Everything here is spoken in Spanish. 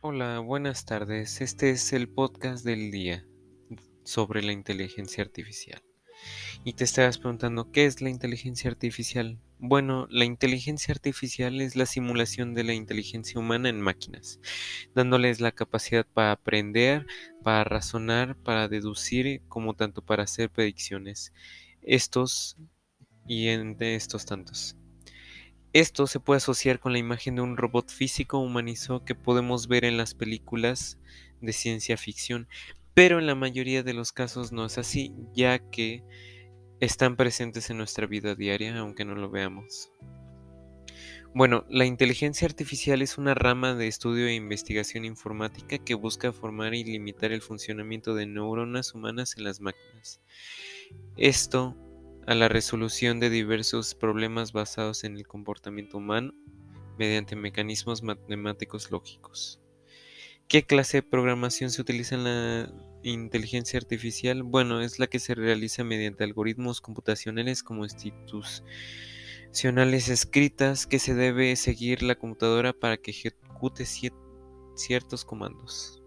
Hola, buenas tardes. Este es el podcast del día sobre la inteligencia artificial. Y te estarás preguntando, ¿qué es la inteligencia artificial? Bueno, la inteligencia artificial es la simulación de la inteligencia humana en máquinas, dándoles la capacidad para aprender, para razonar, para deducir, como tanto para hacer predicciones. Estos y entre estos tantos. Esto se puede asociar con la imagen de un robot físico humanizado que podemos ver en las películas de ciencia ficción, pero en la mayoría de los casos no es así, ya que están presentes en nuestra vida diaria, aunque no lo veamos. Bueno, la inteligencia artificial es una rama de estudio e investigación informática que busca formar y limitar el funcionamiento de neuronas humanas en las máquinas. Esto a la resolución de diversos problemas basados en el comportamiento humano mediante mecanismos matemáticos lógicos. ¿Qué clase de programación se utiliza en la inteligencia artificial? Bueno, es la que se realiza mediante algoritmos computacionales como institucionales escritas que se debe seguir la computadora para que ejecute ciertos comandos.